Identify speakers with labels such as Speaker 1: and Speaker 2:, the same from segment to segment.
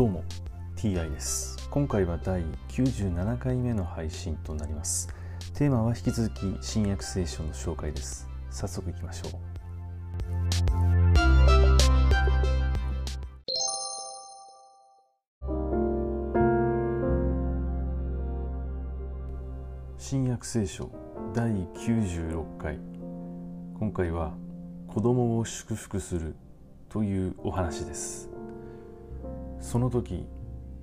Speaker 1: どうも TI です。今回は第97回目の配信となります。テーマは引き続き新約聖書の紹介です。早速いきましょう。新約聖書第96回。今回は子供を祝福するというお話です。その時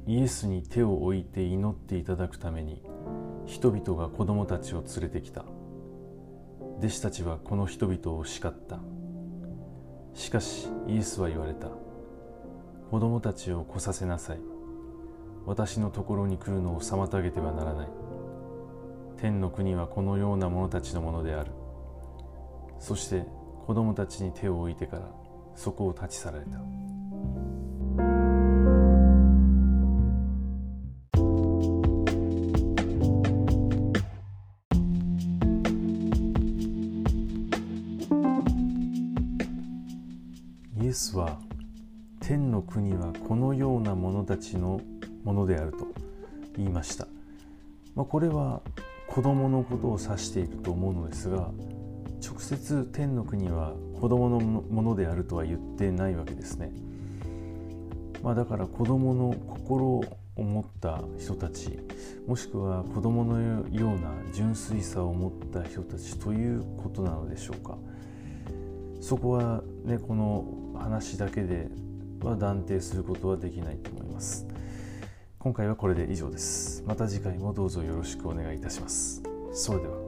Speaker 1: イエスに手を置いて祈っていただくために人々が子供たちを連れてきた。弟子たちはこの人々を叱った。しかしイエスは言われた。子供たちを来させなさい。私のところに来るのを妨げてはならない。天の国はこのような者たちのものである。そして子供たちに手を置いてからそこを立ち去られた。イエスは天の国はこのような者たちのものであると言いました、まあ、これは子供のことを指していると思うのですが直接天の国は子供のものであるとは言ってないわけですね、まあ、だから子供の心を持った人たちもしくは子供のような純粋さを持った人たちということなのでしょうか。そこはねこの話だけでは断定することはできないと思います。今回はこれで以上です。また次回もどうぞよろしくお願いいたします。それでは。